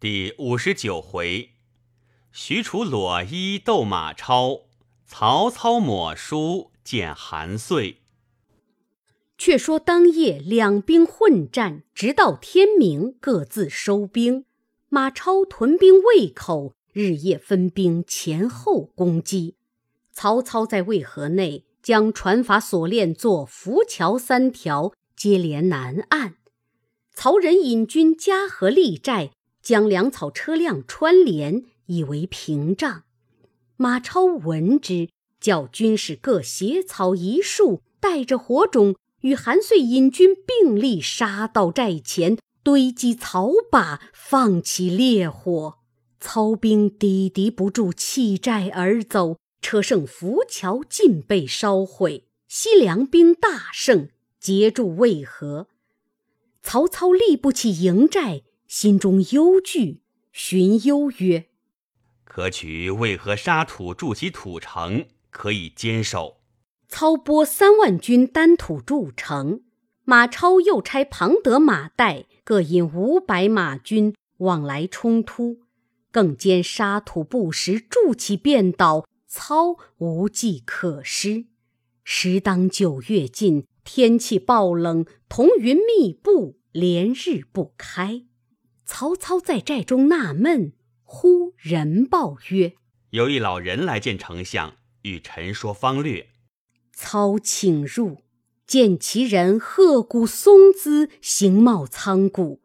第五十九回，许褚裸衣斗马超，曹操抹书见韩遂。却说当夜两兵混战，直到天明，各自收兵。马超屯兵渭口，日夜分兵前后攻击。曹操在渭河内将船筏锁链作浮桥三条，接连南岸。曹仁引军加河立寨。将粮草车辆穿连，以为屏障。马超闻之，叫军士各携草一束，带着火种，与韩遂引军并力杀到寨前，堆积草把，放起烈火。曹兵抵敌不住，弃寨而走。车胜浮桥尽被烧毁。西凉兵大胜，截住渭河。曹操立不起营寨。心中忧惧，寻忧曰：“可取渭河沙土筑起土城，可以坚守。”操拨三万军单土筑城。马超又差庞德、马岱各引五百马军往来冲突，更兼沙土不时，筑起便倒，操无计可施。时当九月尽，天气暴冷，彤云密布，连日不开。曹操在寨中纳闷，忽人报曰：“有一老人来见丞相，与臣说方略。”操请入，见其人鹤骨松姿，形貌苍古。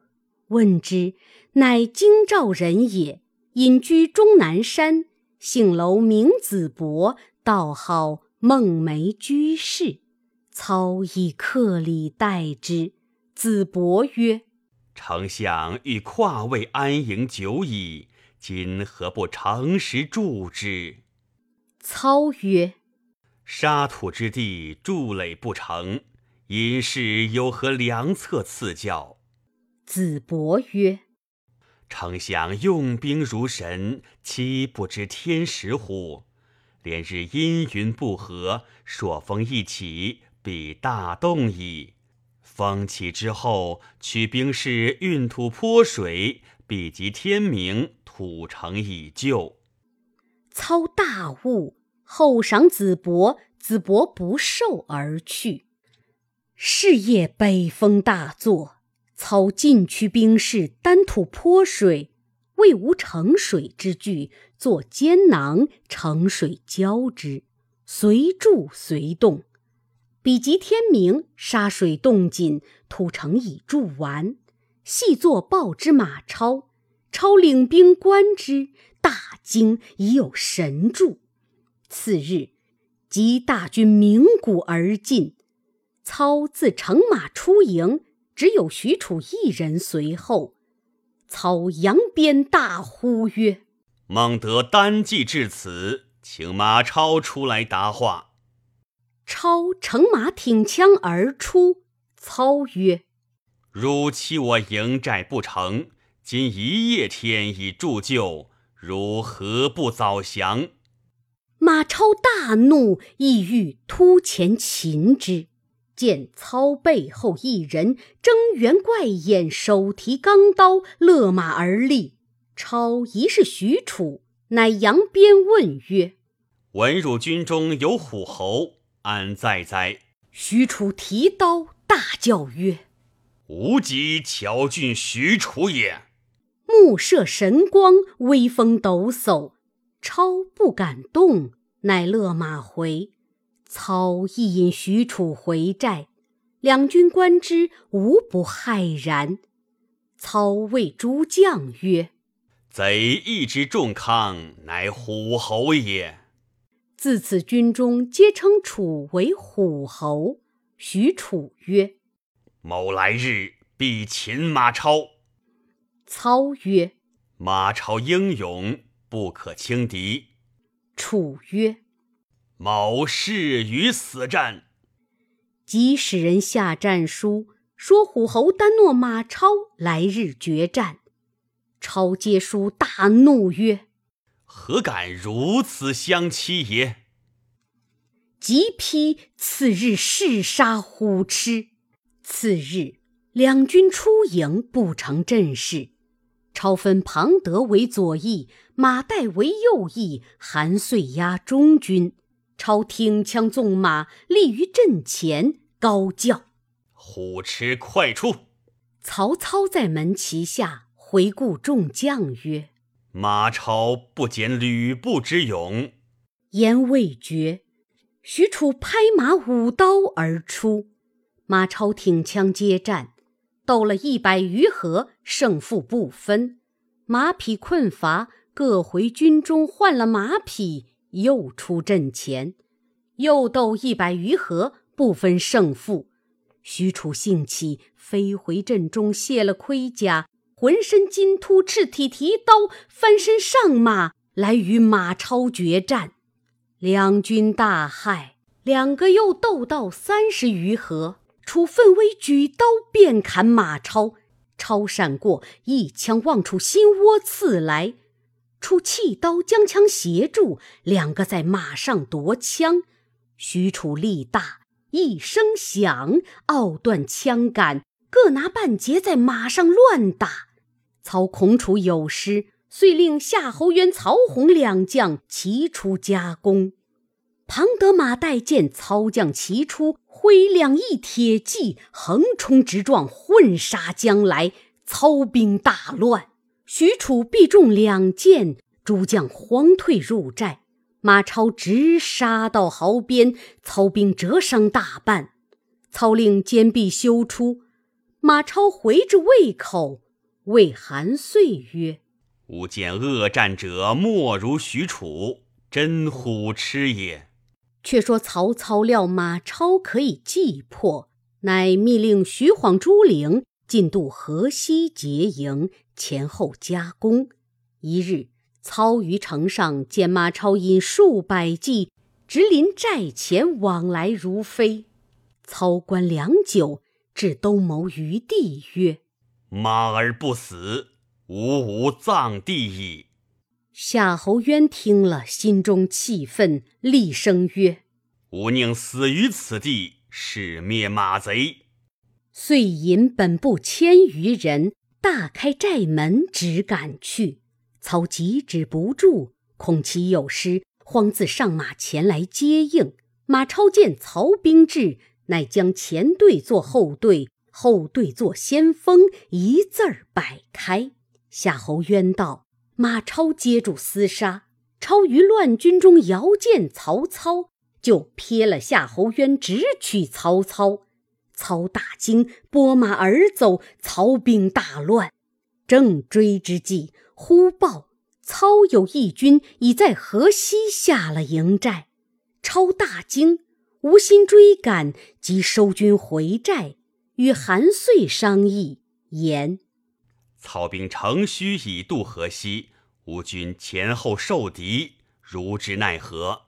问之，乃京兆人也，隐居终南山，姓楼，名子伯，道号孟梅居士。操以客礼待之。子伯曰。丞相欲跨位安营久矣，今何不诚实助之？操曰：“沙土之地，筑垒不成，因事有何良策赐教？”子伯曰：“丞相用兵如神，岂不知天时乎？连日阴云不和，朔风一起，必大动矣。”风起之后，取兵士运土泼水，比及天明，土城已就。操大悟，后赏子伯，子伯不受而去。是夜北风大作，操尽驱兵士担土泼水，未无盛水之具，作坚囊盛水浇之，随筑随动。比及天明，沙水冻尽，土城已筑完。细作报之马超，超领兵观之，大惊，已有神助。次日，即大军鸣鼓而进。操自乘马出营，只有许褚一人随后。操扬鞭大呼曰：“孟德单骑至此，请马超出来答话。”超乘马挺枪而出，操曰：“汝欺我营寨不成，今一夜天已铸就，汝何不早降？”马超大怒，意欲突前擒之，见操背后一人睁圆怪眼，手提钢刀，勒马而立。超疑是许褚，乃扬鞭问曰：“闻汝军中有虎侯？”安在哉？许褚提刀大叫曰：“吾即乔郡许褚也！”目射神光，威风抖擞。超不敢动，乃勒马回。操亦引许褚回寨，两军观之，无不骇然。操谓诸将曰：“贼亦之重康，乃虎侯也。”自此，军中皆称楚为虎侯。许褚曰：“某来日必擒马超。”操曰：“马超英勇，不可轻敌。”楚曰：“某誓与死战。”即使人下战书，说虎侯单诺马超来日决战。超接书，大怒曰：何敢如此相欺也！即批次日誓杀虎痴。次日，两军出营，不成阵势。超分庞德为左翼，马岱为右翼，韩遂压中军。超挺枪纵马，立于阵前，高叫：“虎痴快出！”曹操在门旗下回顾众将曰：“马超不减吕布之勇。”言未绝，许褚拍马舞刀而出，马超挺枪接战。斗了一百余合，胜负不分。马匹困乏，各回军中换了马匹，又出阵前，又斗一百余合，不分胜负。许褚兴起，飞回阵中，卸了盔甲，浑身金突，赤体提刀，翻身上马，来与马超决战。两军大骇，两个又斗到三十余合。楚奋威举刀便砍马超，超闪过，一枪望楚心窝刺来。楚弃刀将枪斜住，两个在马上夺枪。许褚力大，一声响，拗断枪杆，各拿半截在马上乱打。操恐楚有失，遂令夏侯渊、曹洪两将齐出夹攻。庞德、马岱见操将齐出。挥两翼铁骑，横冲直撞，混杀将来。操兵大乱，许褚必中两箭，诸将慌退入寨。马超直杀到壕边，操兵折伤大半。操令坚壁修出，马超回至渭口，谓韩遂曰：“吾见恶战者，莫如许褚，真虎痴也。”却说曹操料马超可以计破，乃密令徐晃、朱灵进渡河西结营，前后夹攻。一日，操于城上见马超引数百骑直临寨前，往来如飞。操观良久，至东谋于地曰：“马儿不死，吾无葬地矣。”夏侯渊听了，心中气愤，厉声曰：“吾宁死于此地，誓灭马贼。”遂引本部千余人，大开寨门，直赶去。曹急止不住，恐其有失，慌自上马前来接应。马超见曹兵至，乃将前队做后队，后队做先锋，一字儿摆开。夏侯渊道。马超接住厮杀，超于乱军中遥见曹操，就撇了夏侯渊，直取曹操。操大惊，拨马而走。曹兵大乱，正追之际，忽报操有义军已在河西下了营寨。超大惊，无心追赶，即收军回寨，与韩遂商议，言。曹兵乘虚以渡河西，吾军前后受敌，如之奈何？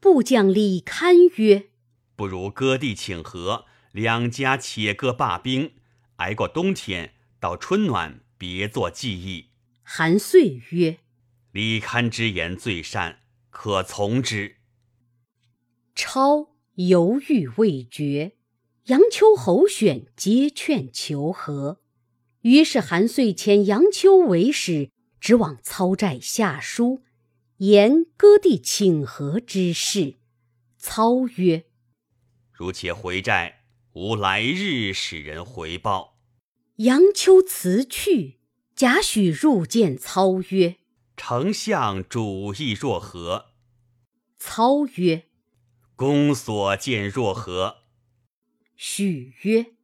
部将李堪曰：“不如割地请和，两家且各罢兵，挨过冬天，到春暖，别作计议。”韩遂曰：“李堪之言最善，可从之。”超犹豫未决，杨秋、侯选皆劝求和。于是韩遂遣杨秋为使，直往操寨下书，言割地请和之事。操曰：“如且回寨，吾来日使人回报。”杨秋辞去。贾诩入见操曰：“丞相主意若何？”操曰：“公所见若何？”许曰：“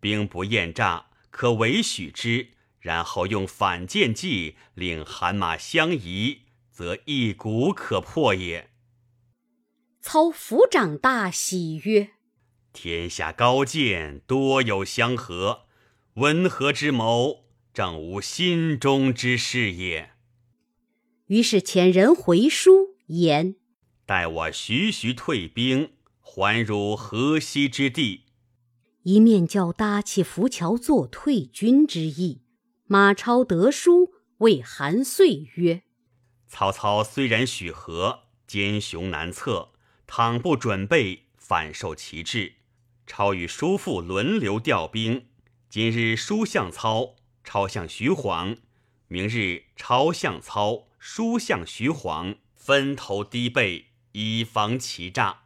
兵不厌诈。”可为许之，然后用反间计，令韩马相疑，则一鼓可破也。操抚掌大喜曰：“天下高见多有相合，文和之谋，正吾心中之事也。”于是遣人回书言：“待我徐徐退兵，还汝河西之地。”一面叫搭起浮桥作退军之意。马超得书，谓韩遂曰：“曹操虽然许和，奸雄难测，倘不准备，反受其制。超与叔父轮流调兵，今日叔向操，超向徐晃，明日超向操，书向徐晃，分头低备，以防其诈。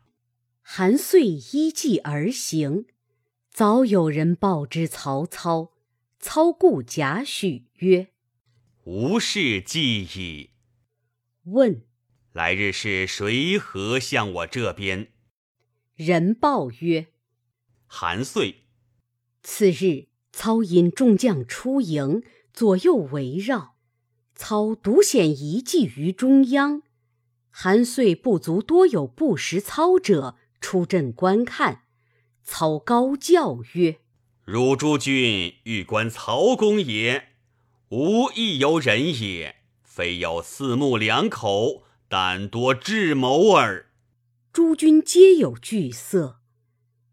韩遂依计而行。早有人报之曹操，操故贾诩曰：“无事计矣。”问：“来日是谁何向我这边？”人报曰：“韩遂。”次日，操引众将出营，左右围绕。操独显一计于中央。韩遂不足多有不识操者，出阵观看。操高叫曰：“汝诸君欲观曹公也？吾亦犹人也，非有四目两口，但多智谋耳。”诸君皆有惧色。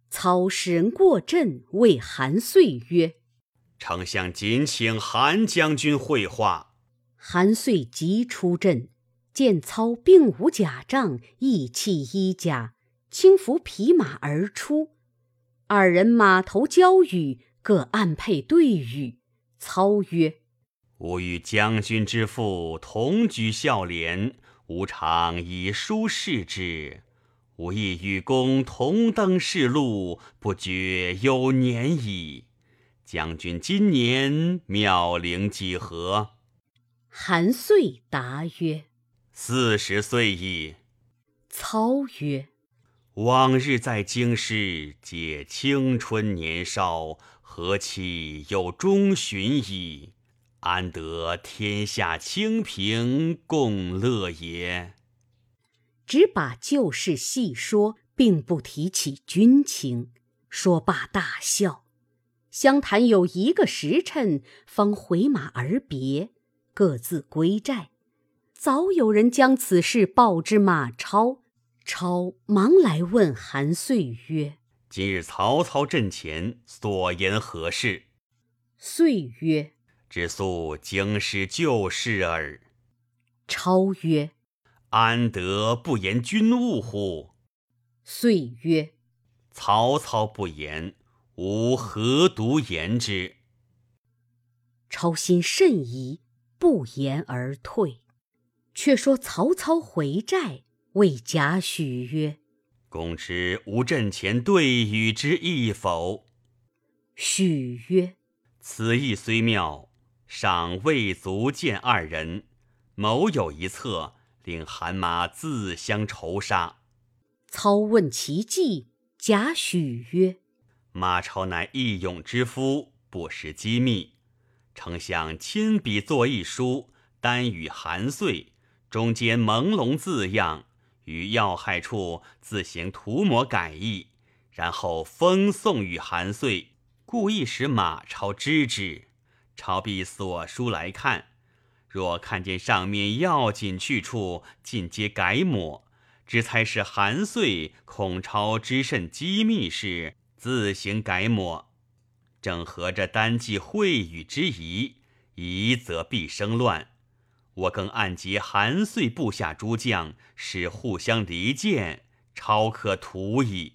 操使人过阵，谓韩遂曰：“丞相谨请韩将军会话。”韩遂即出阵，见操并无甲仗，意气衣甲，轻扶匹马而出。二人马头交语，各暗配对语。操曰：“吾与将军之父同居孝廉，吾常以书示之。吾亦与公同登仕路，不觉有年矣。将军今年妙龄几何？”韩遂答曰：“四十岁矣。”操曰：往日在京师，皆青春年少，何期有中旬矣？安得天下清平，共乐也？只把旧事细说，并不提起军情。说罢大笑。相谈有一个时辰，方回马而别，各自归寨。早有人将此事报之马超。超忙来问韩遂曰：“今日曹操阵前所言何事？”遂曰：“只诉京师旧事耳。”超曰：“安得不言君务乎？”遂曰：“曹操不言，吾何独言之？”超心甚疑，不言而退。却说曹操回寨。谓贾诩曰：“公知吾阵前对语之意否？”许曰：“此意虽妙，尚未足见二人。某有一策，令韩马自相仇杀。”操问其计，贾诩曰：“马超乃义勇之夫，不识机密。丞相亲笔作一书，单与韩遂，中间朦胧字样。”于要害处自行涂抹改易，然后封送与韩遂，故意使马超知之。超必所书来看，若看见上面要紧去处，尽皆改抹，只猜是韩遂恐超知甚机密事，自行改抹。正合着单记会语之宜，宜则必生乱。我更暗结韩遂部下诸将，使互相离间，超可图矣。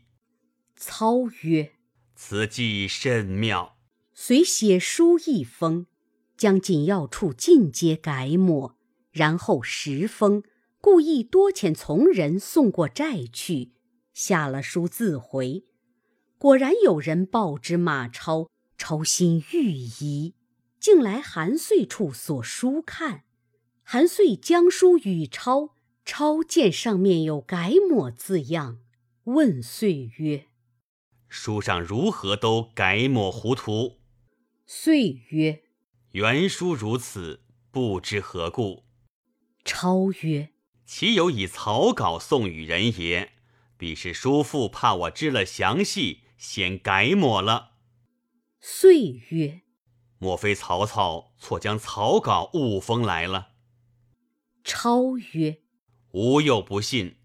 操曰：“此计甚妙。”遂写书一封，将紧要处尽皆改抹，然后十封，故意多遣从人送过寨去。下了书自回，果然有人报之马超，超心欲疑，竟来韩遂处所书看。韩遂将书与抄，抄见上面有改抹字样，问遂曰：“书上如何都改抹糊涂？”遂曰：“原书如此，不知何故。”超曰：“岂有以草稿送与人也？必是叔父怕我知了详细，先改抹了。”遂曰：“莫非曹操错将草稿误封来了？”超曰：“吾又不信，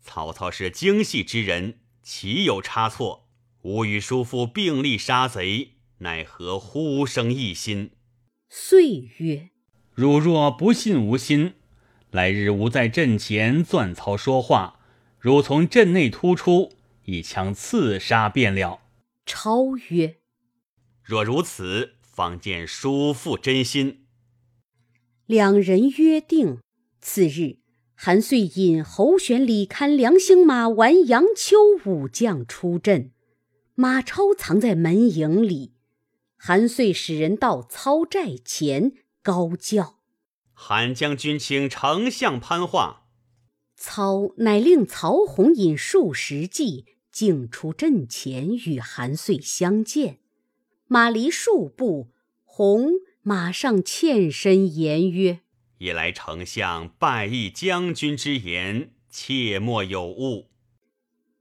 曹操是精细之人，岂有差错？吾与叔父并力杀贼，奈何呼声一心？”遂曰：“汝若不信吾心，来日吾在阵前钻曹说话，汝从阵内突出，一枪刺杀便了。”超曰：“若如此，方见叔父真心。”两人约定，次日，韩遂引侯玄、李堪、梁兴、马玩、杨秋五将出阵，马超藏在门营里。韩遂使人到操寨前，高叫：“韩将军，请丞相攀话。”操乃令曹洪引数十骑，径出阵前与韩遂相见。马离数步，洪马上欠身言曰：“一来丞相拜义将军之言，切莫有误。”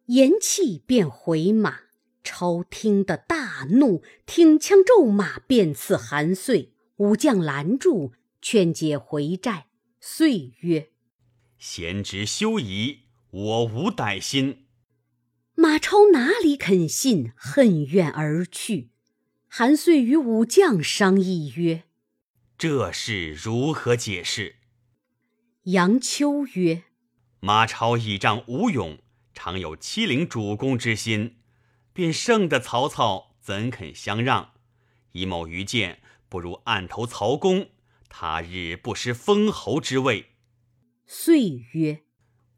言讫，便回马。超听得大怒，挺枪骤马，便刺韩遂。武将拦住，劝解回寨。遂曰：“贤侄休疑，我无歹心。”马超哪里肯信，恨怨而去。韩遂与武将商议曰：“这事如何解释？”杨秋曰：“马超倚仗吴勇，常有欺凌主公之心。”便胜的曹操怎肯相让？以某愚见，不如暗投曹公，他日不失封侯之位。遂曰：“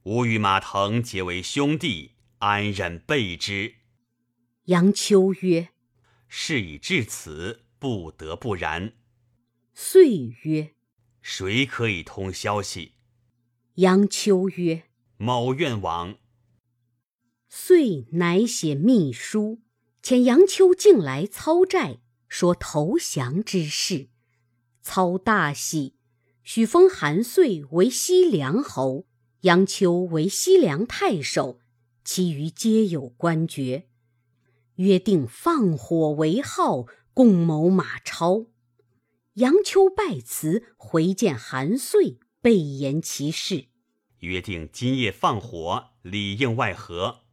吾与马腾结为兄弟，安忍背之？”杨秋曰：“事已至此，不得不然。”遂曰：“谁可以通消息？”杨秋曰：“某愿往。”遂乃写密书，遣杨秋进来操寨，说投降之事。操大喜，许封韩遂为西凉侯，杨秋为西凉太守，其余皆有官爵。约定放火为号，共谋马超。杨秋拜辞，回见韩遂，备言其事。约定今夜放火，里应外合。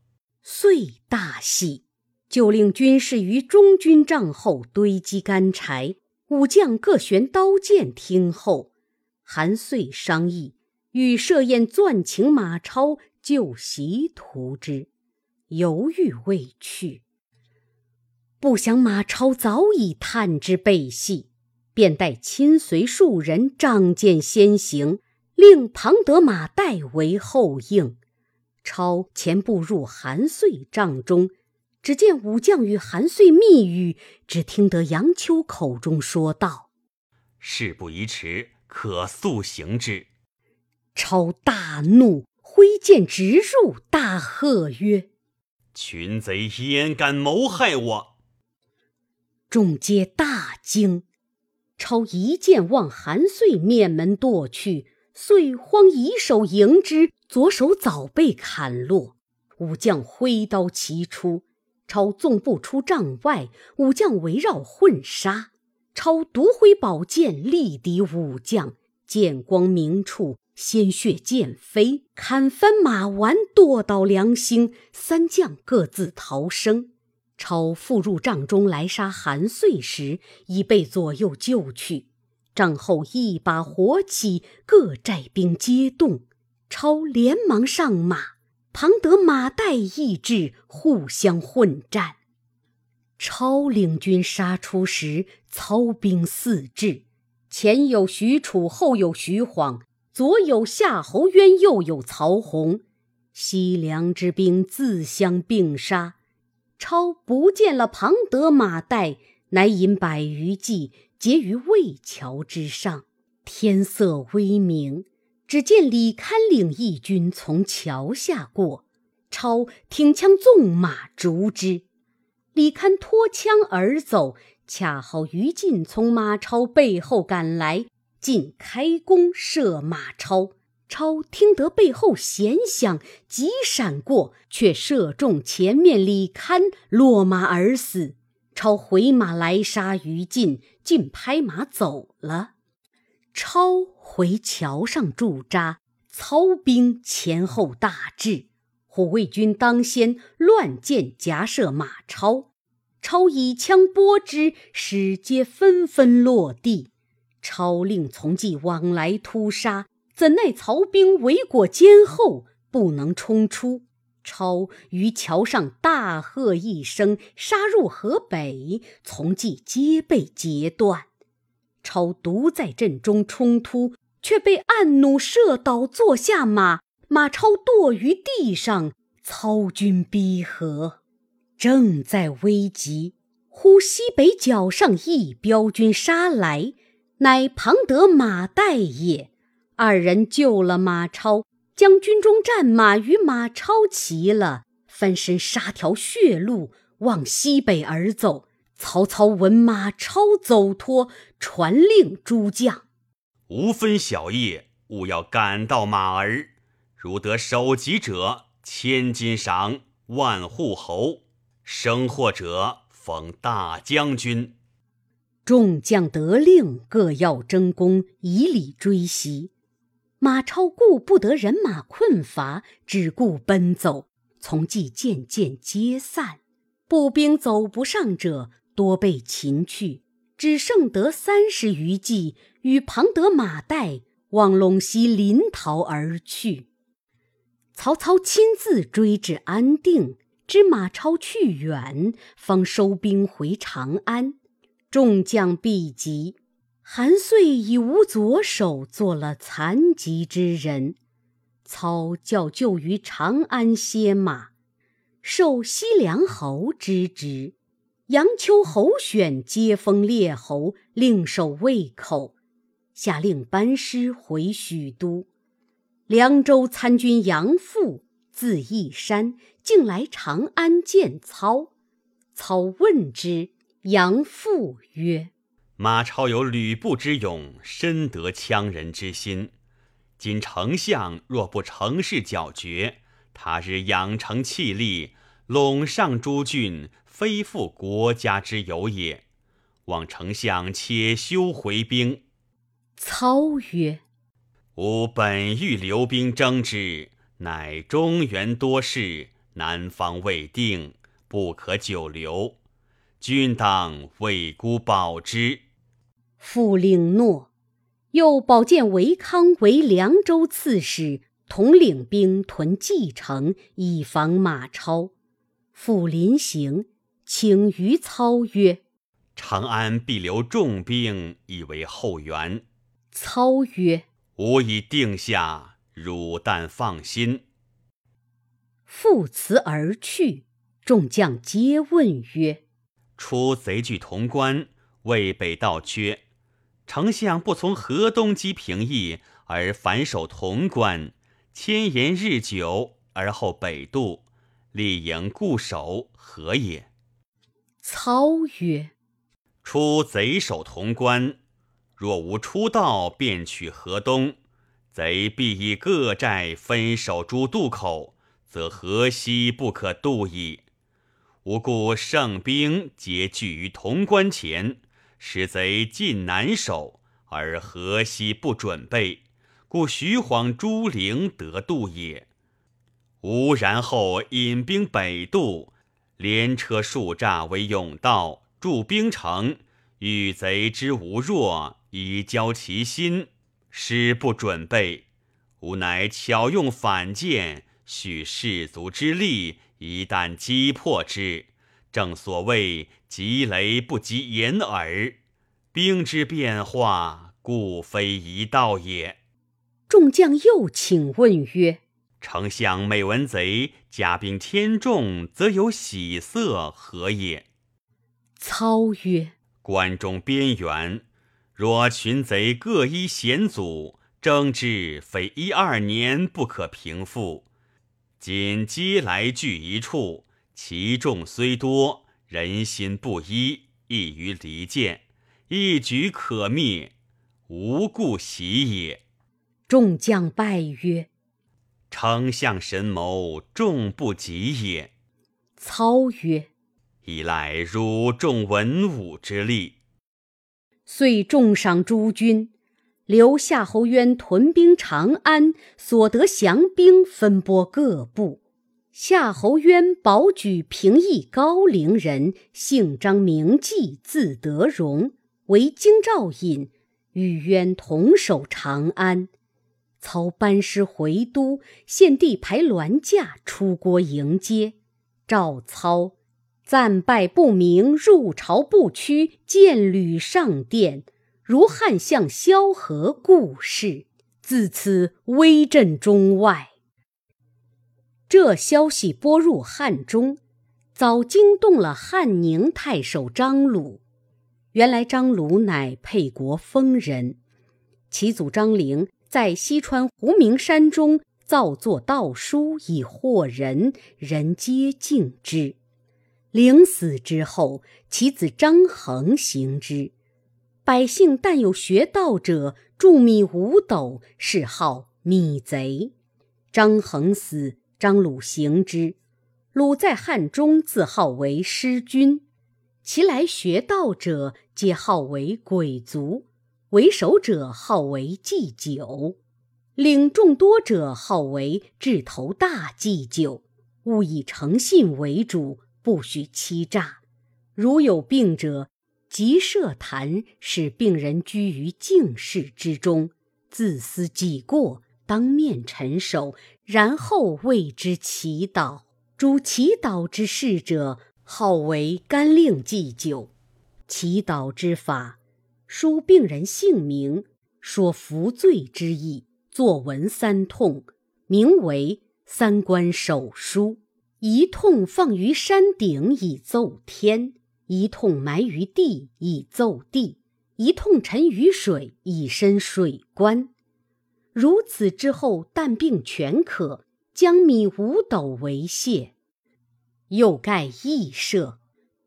遂大喜，就令军士于中军帐后堆积干柴，武将各悬刀剑听候。韩遂商议，欲设宴钻请马超就席图之，犹豫未去。不想马超早已探知背细，便带亲随数人仗剑先行，令庞德、马岱为后应。超前步入韩遂帐中，只见武将与韩遂密语，只听得杨秋口中说道：“事不宜迟，可速行之。”超大怒，挥剑直入，大喝曰：“群贼焉敢谋害我！”众皆大惊。超一剑往韩遂面门剁去。遂慌以手迎之，左手早被砍落。武将挥刀齐出，超纵步出帐外，武将围绕混杀。超独挥宝剑力敌武将，剑光明处，鲜血溅飞，砍翻马完，剁倒梁兴，三将各自逃生。超复入帐中来杀韩遂时，已被左右救去。帐后一把火起，各寨兵皆动。超连忙上马，庞德、马岱亦至，互相混战。超领军杀出时，操兵四至，前有许褚，后有徐晃，左有夏侯渊，右有曹洪。西凉之兵自相并杀。超不见了庞德、马岱，乃引百余骑。结于渭桥之上，天色微明，只见李堪领义军从桥下过，超挺枪纵马逐之。李堪脱枪而走，恰好于禁从马超背后赶来，进开弓射马超。超听得背后弦响，急闪过，却射中前面李堪，落马而死。超回马来杀于禁，禁拍马走了。超回桥上驻扎，操兵前后大至，虎卫军当先乱箭夹射马超，超以枪拨之，矢皆纷纷落地。超令从骑往来突杀，怎奈曹兵围裹坚厚，不能冲出。超于桥上大喝一声，杀入河北，从骑皆被截断。超独在阵中冲突，却被暗弩射倒，坐下马。马超堕于地上，操军逼合，正在危急，忽西北角上一彪军杀来，乃庞德、马岱也。二人救了马超，将军中战马与马超齐了，翻身杀条血路，往西北而走。曹操闻马超走脱，传令诸将：无分小夜，勿要赶到马儿。如得首级者，千金赏；万户侯，生获者封大将军。众将得令，各要争功，以礼追袭。马超顾不得人马困乏，只顾奔走。从骑渐渐皆散，步兵走不上者，多被擒去，只剩得三十余骑，与庞德、马岱往陇西临洮而去。曹操亲自追至安定，知马超去远，方收兵回长安。众将毕集，韩遂已无左手，做了残疾之人。操教就于长安歇马，受西凉侯之职。杨秋、侯选接封列侯，另守魏口，下令班师回许都。凉州参军杨阜，字义山，竟来长安见操。操问之，杨阜曰：“马超有吕布之勇，深得羌人之心。今丞相若不乘势剿绝，他日养成气力，陇上诸郡，非复国家之有也。望丞相且休回兵。”操曰。吾本欲留兵征之，乃中原多事，南方未定，不可久留。君当为孤保之。复令诺，又保荐韦康为凉州刺史，统领兵屯蓟城，以防马超。复临行，请于操曰：“长安必留重兵，以为后援。”操曰。吾已定下，汝但放心。复辞而去。众将皆问曰：“出贼据潼关，渭北道缺，丞相不从河东击平邑，而反守潼关，千言日久，而后北渡，立营固守，何也？”操曰：“出贼守潼关。”若无出道，便取河东，贼必以各寨分守诸渡口，则河西不可渡矣。吾故胜兵皆聚于潼关前，使贼尽难守，而河西不准备，故徐晃、朱灵得渡也。吾然后引兵北渡，连车数栅为甬道，筑兵城，遇贼之无弱。以交其心，师不准备，吾乃巧用反间，蓄士卒之力，一旦击破之，正所谓急雷不及掩耳。兵之变化，故非一道也。众将又请问曰：“丞相每闻贼甲兵千众，则有喜色，何也？”操曰：“关中边缘。”若群贼各依险阻，争之非一二年不可平复。今皆来聚一处，其众虽多，人心不一，易于离间，一举可灭，无故喜也。众将拜曰：“丞相神谋，众不及也。”操曰：“以赖汝众文武之力。”遂重赏诸军，留夏侯渊屯兵长安，所得降兵分拨各部。夏侯渊保举平邑高陵人，姓张，名济，字德荣，为京兆尹，与渊同守长安。操班师回都，献帝牌銮驾出郭迎接。赵操。战败不明，入朝不趋，见履上殿，如汉相萧何故事，自此威震中外。这消息播入汉中，早惊动了汉宁太守张鲁。原来张鲁乃沛国丰人，其祖张陵在西川胡明山中造作道书以惑人，人皆敬之。陵死之后，其子张衡行之。百姓但有学道者，著米五斗，谥号米贼。张衡死。张鲁行之，鲁在汉中自号为师君，其来学道者皆号为鬼卒，为首者号为祭酒，领众多者号为智头大祭酒。务以诚信为主，不许欺诈。如有病者，即设坛，使病人居于静室之中，自思己过。当面陈首，然后为之祈祷。主祈祷之事者，号为干令祭酒。祈祷之法：书病人姓名，说服罪之意，作文三痛，名为三关手书。一痛放于山顶以奏天，一痛埋于地以奏地，一痛沉于水以申水官。如此之后，但病全可，将米五斗为谢。又盖义舍，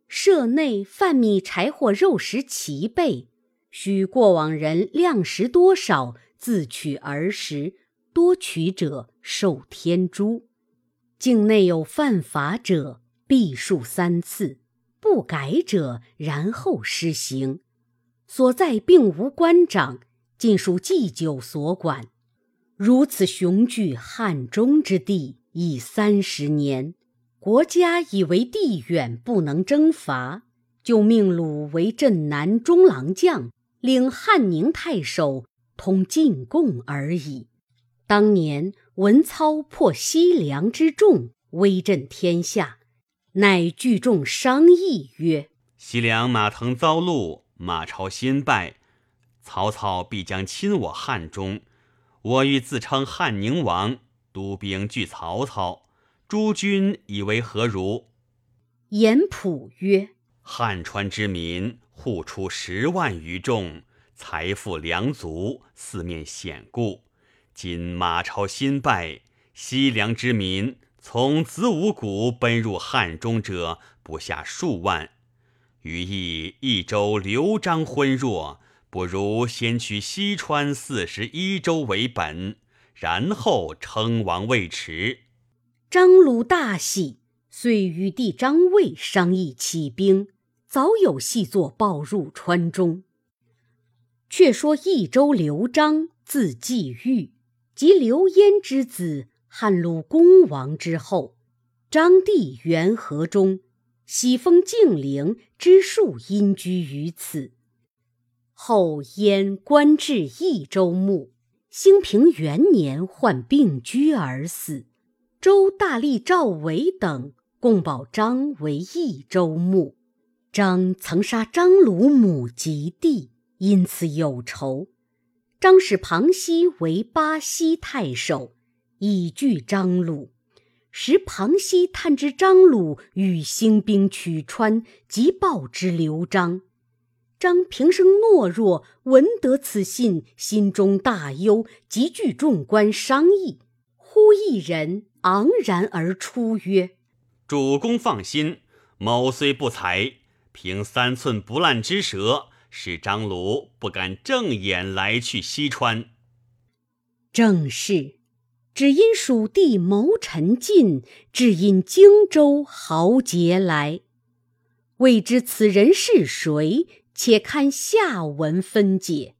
舍内饭米柴火肉食齐备，许过往人量食多少，自取而食。多取者受天诛。境内有犯法者，必数三次；不改者，然后施行。所在并无官长，尽属祭酒所管。如此雄踞汉中之地已三十年，国家以为地远不能征伐，就命鲁为镇南中郎将，领汉宁太守，通进贡而已。当年文操破西凉之众，威震天下，乃聚众商议曰：“西凉马腾遭戮，马超先败，曹操必将侵我汉中。”我欲自称汉宁王，督兵拒曹操。诸君以为何如？严普曰：“汉川之民户出十万余众，财富良足，四面险固。今马超新败，西凉之民从子午谷奔入汉中者不下数万。余意益州刘璋昏弱。”不如先取西川四十一州为本，然后称王未迟。张鲁大喜，遂与弟张卫商议起兵，早有细作报入川中。却说益州刘璋字季玉，即刘焉之子，汉鲁公王之后。张帝元和中，喜封静陵，之数因居于此。后燕官至益州牧，兴平元年患病居而死。周大力、赵伟等共保张为益州牧。张曾杀张鲁母及弟，因此有仇。张使庞熙为巴西太守，以拒张鲁。时庞熙探知张鲁欲兴兵取川，即报之刘璋。张平生懦弱，闻得此信，心中大忧，急聚众官商议。忽一人昂然而出，曰：“主公放心，某虽不才，凭三寸不烂之舌，使张鲁不敢正眼来去西川。”正是，只因蜀地谋臣尽，只因荆州豪杰来。未知此人是谁？且看下文分解。